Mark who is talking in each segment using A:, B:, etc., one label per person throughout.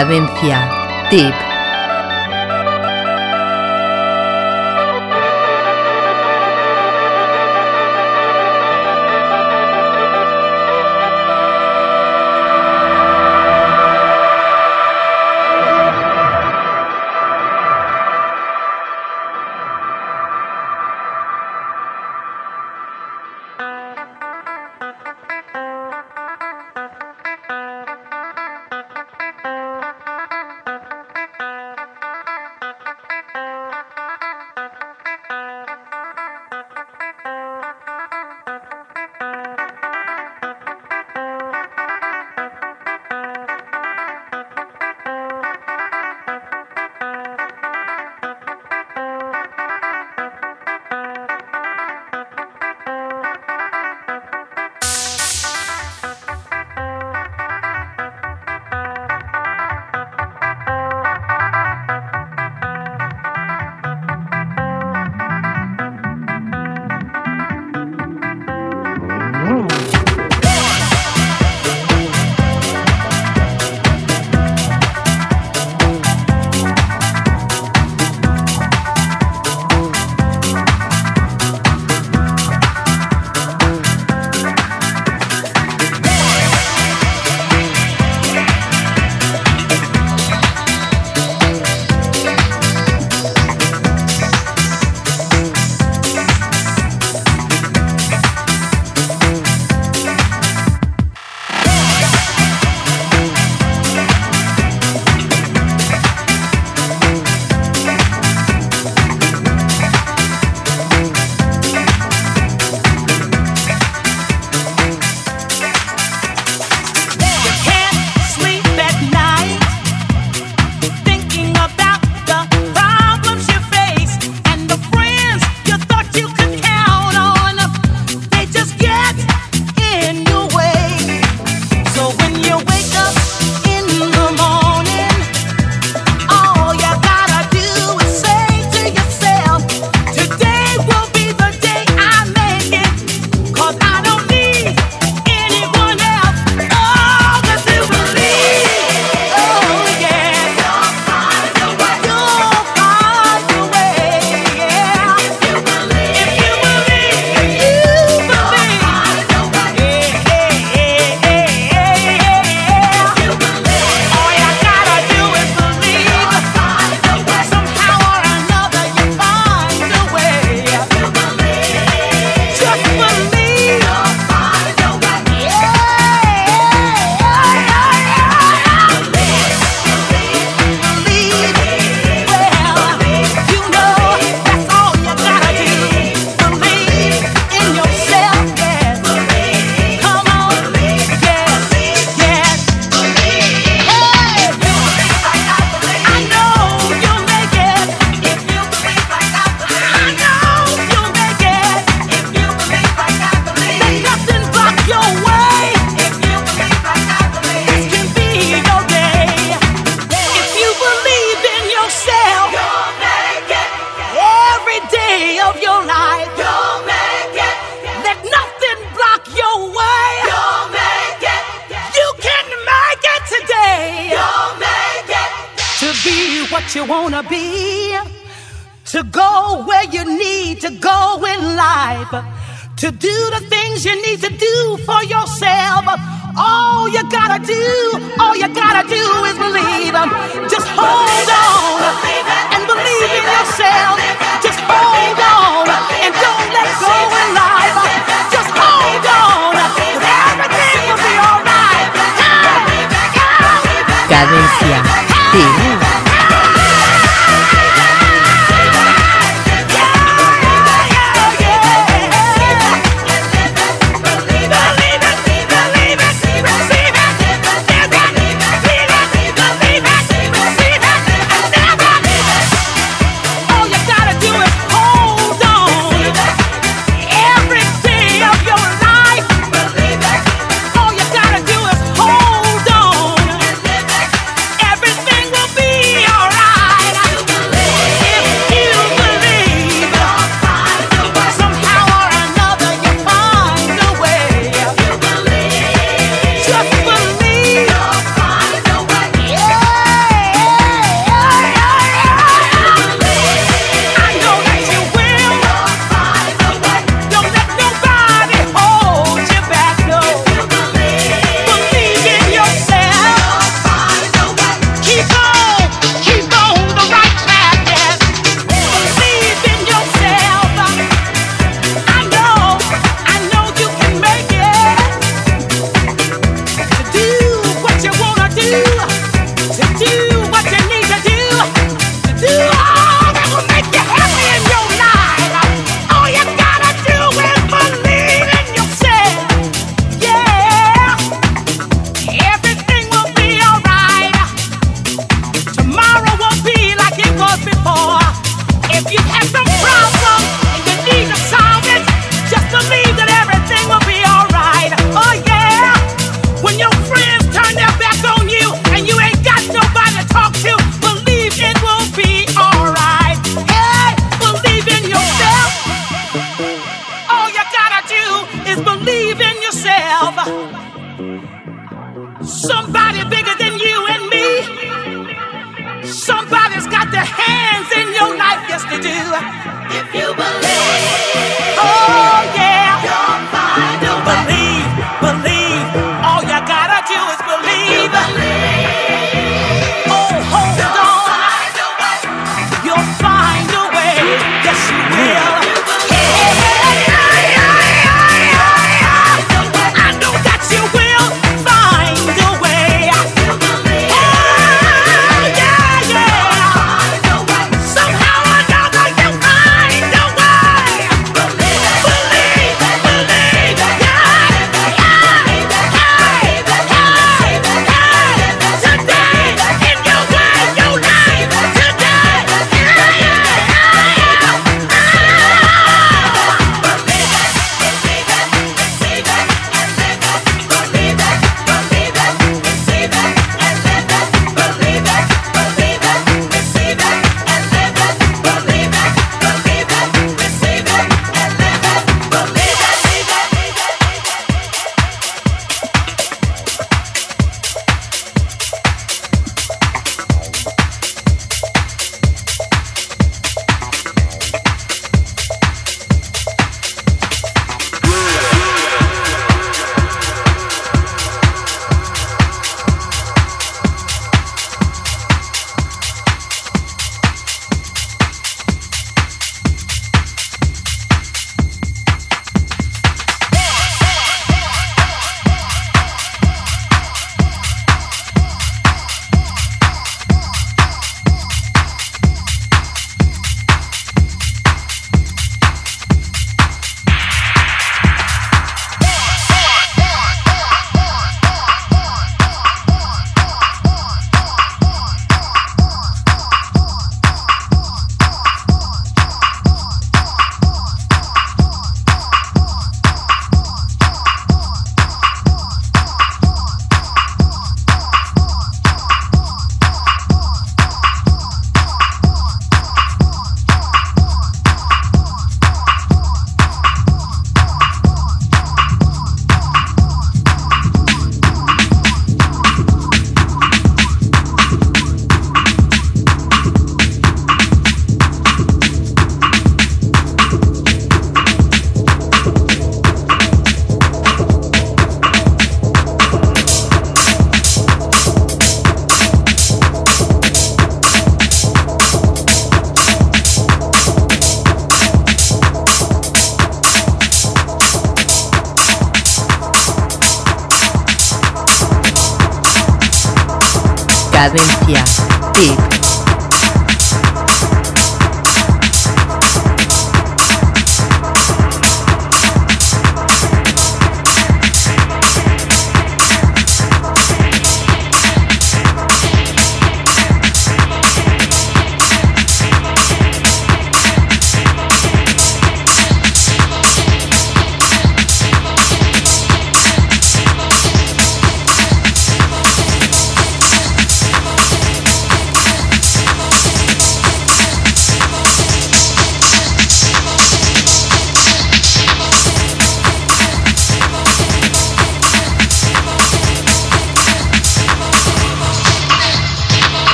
A: Cadencia Deep.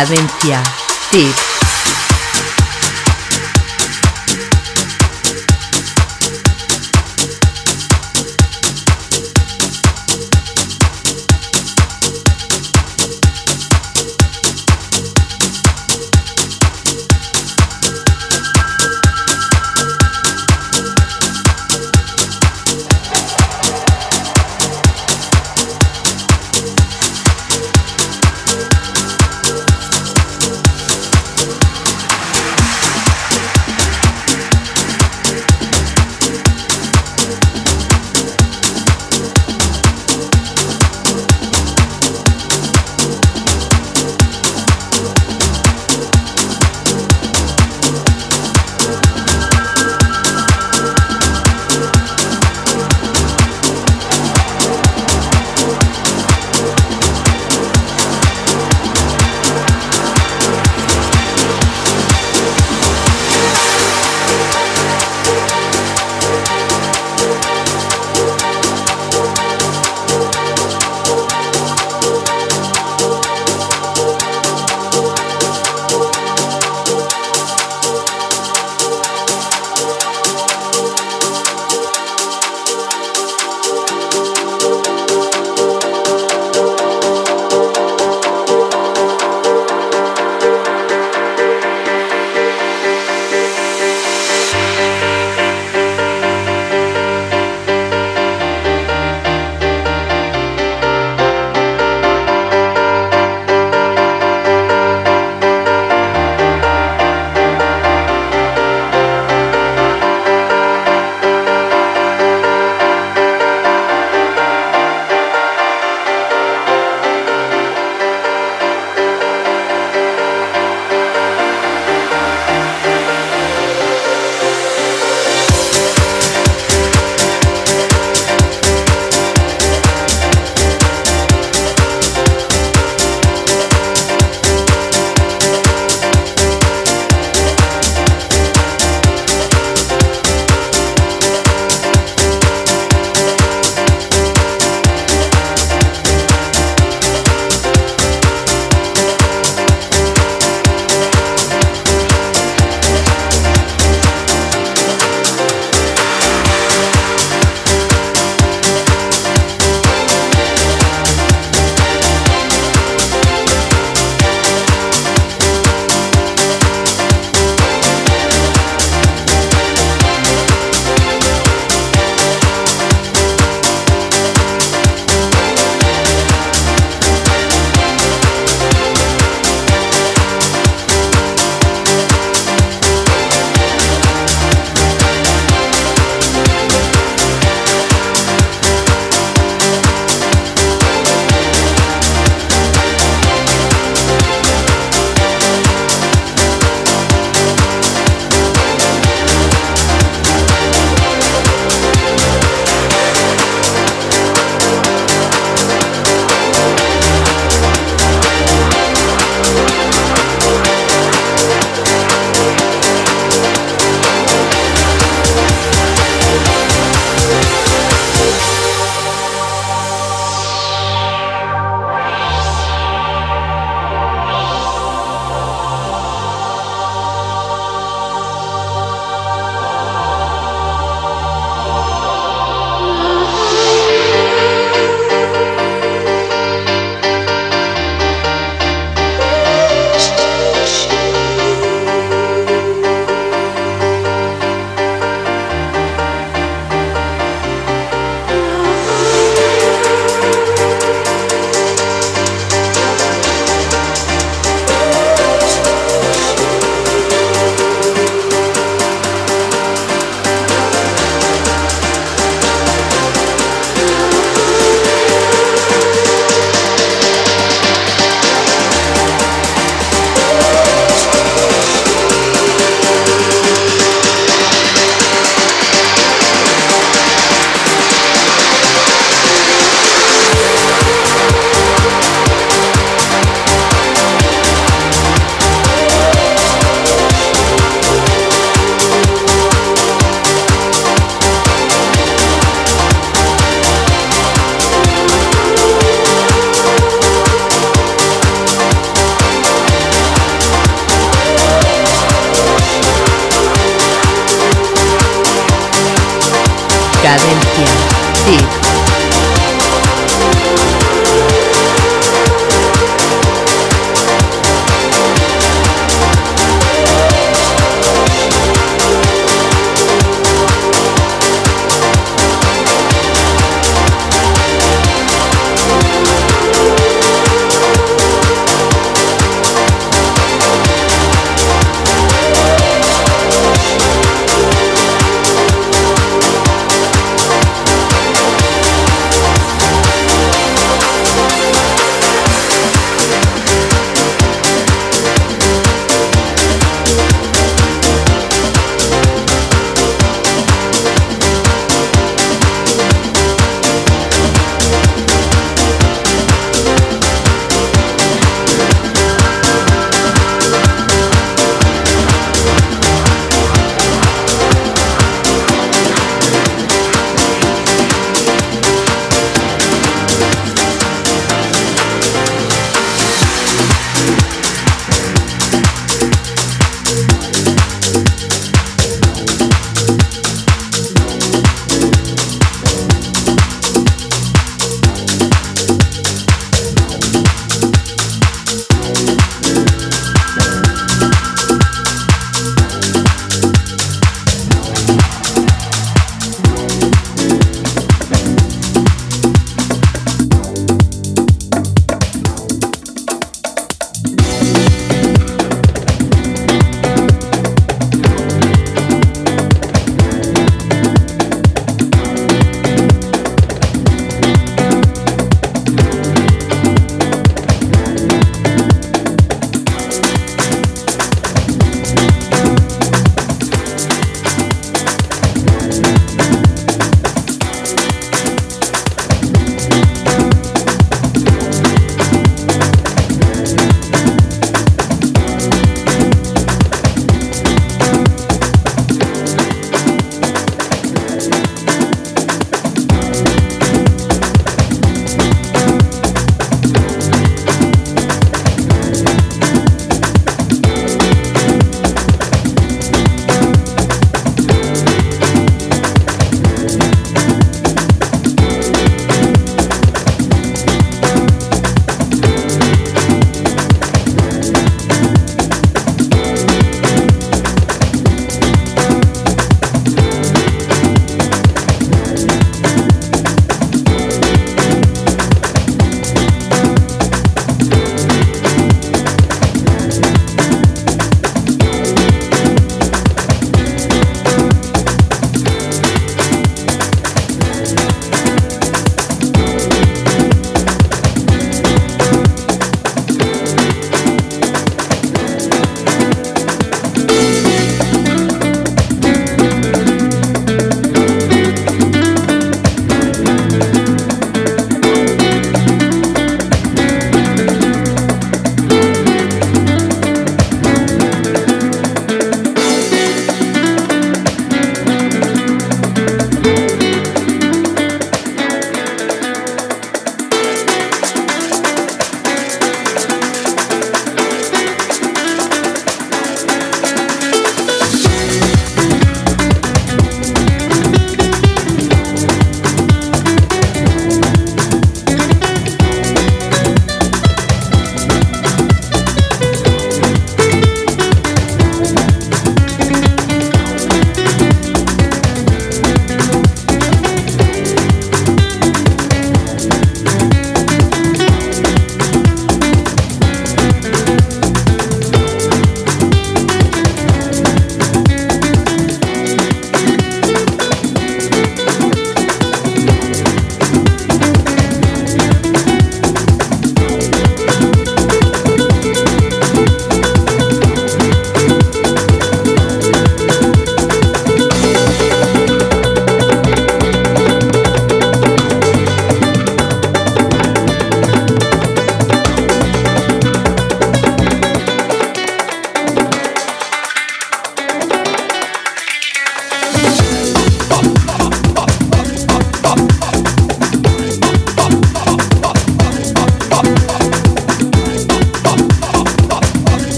B: Cadencia. Tip.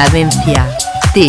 B: Cadencia. Tip.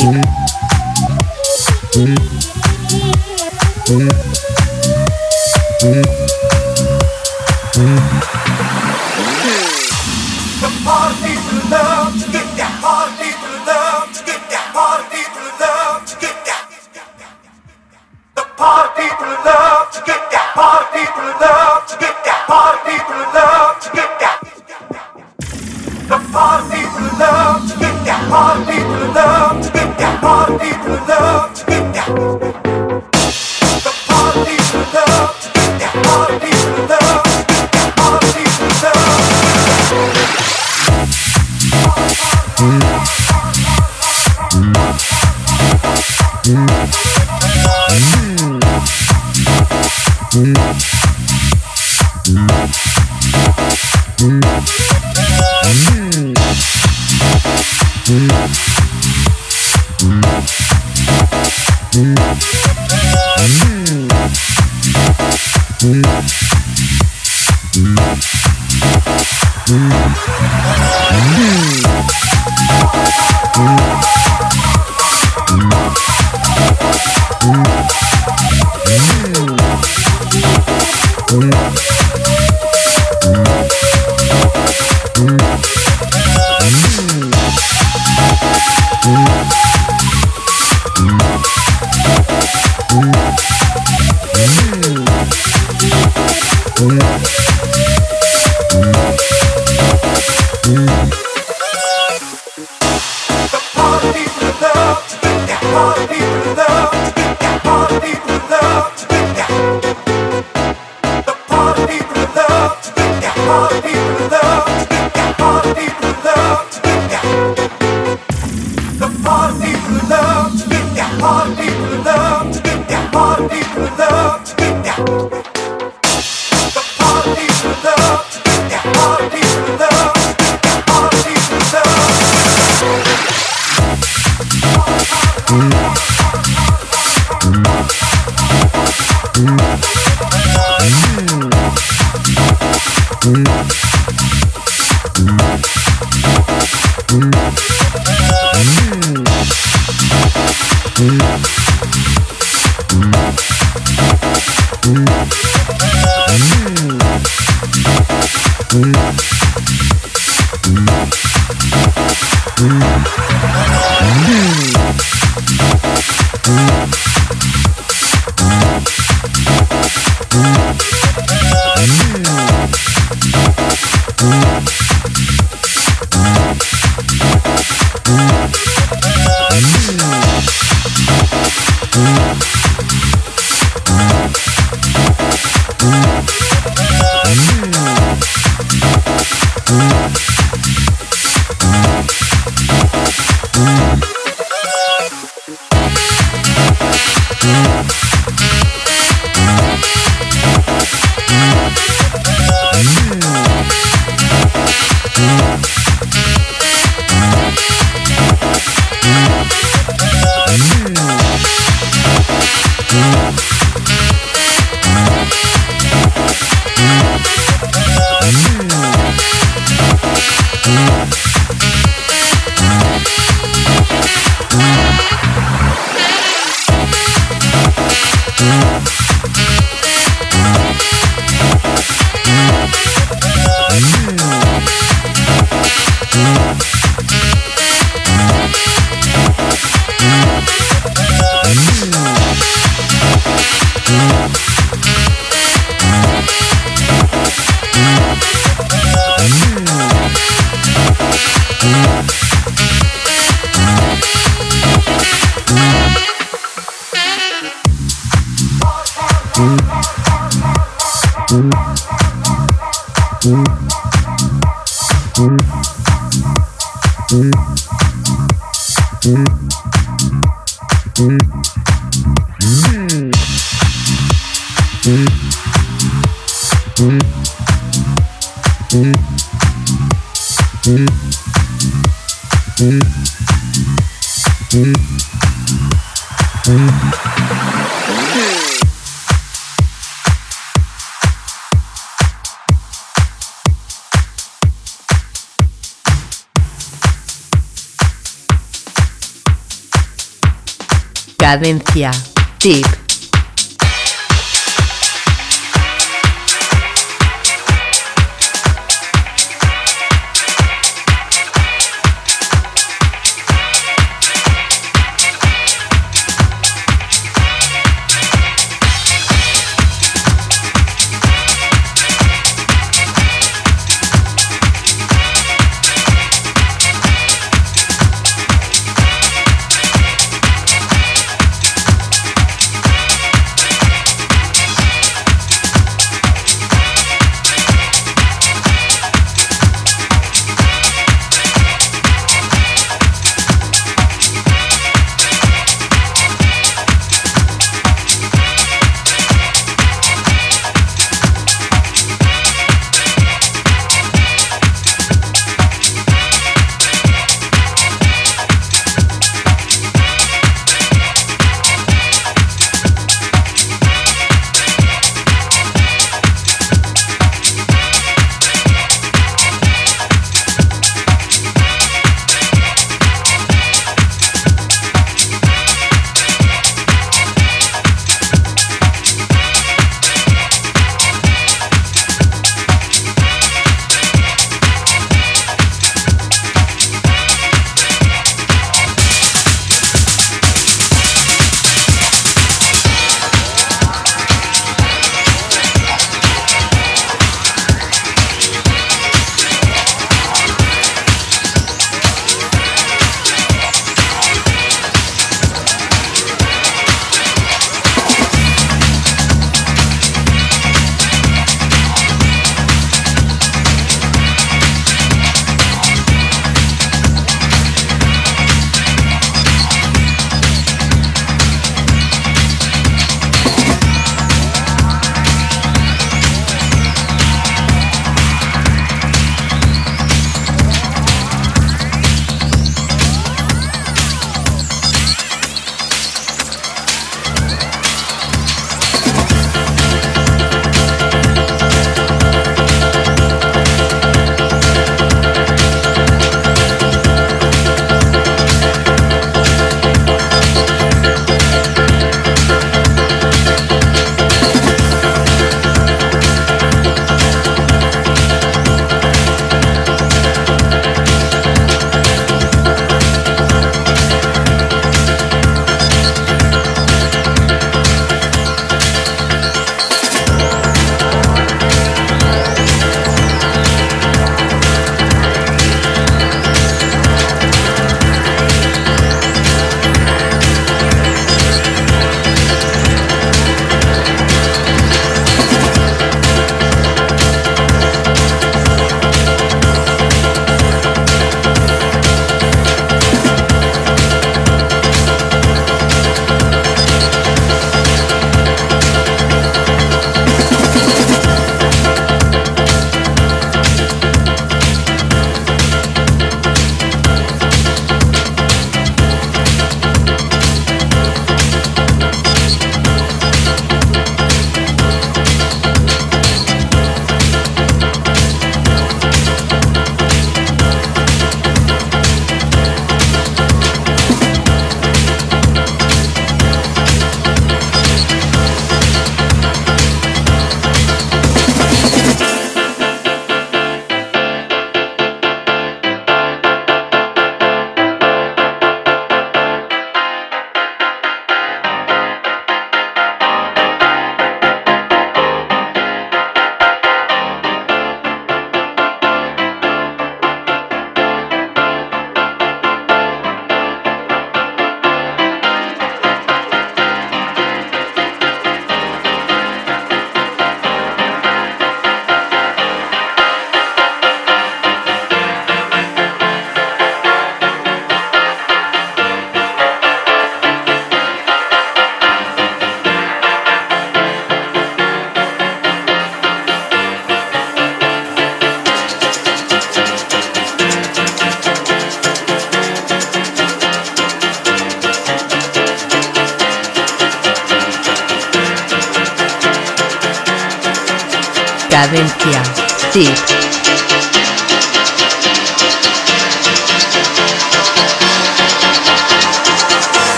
B: Cadencia. Tip.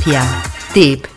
B: Cadencia. Tip.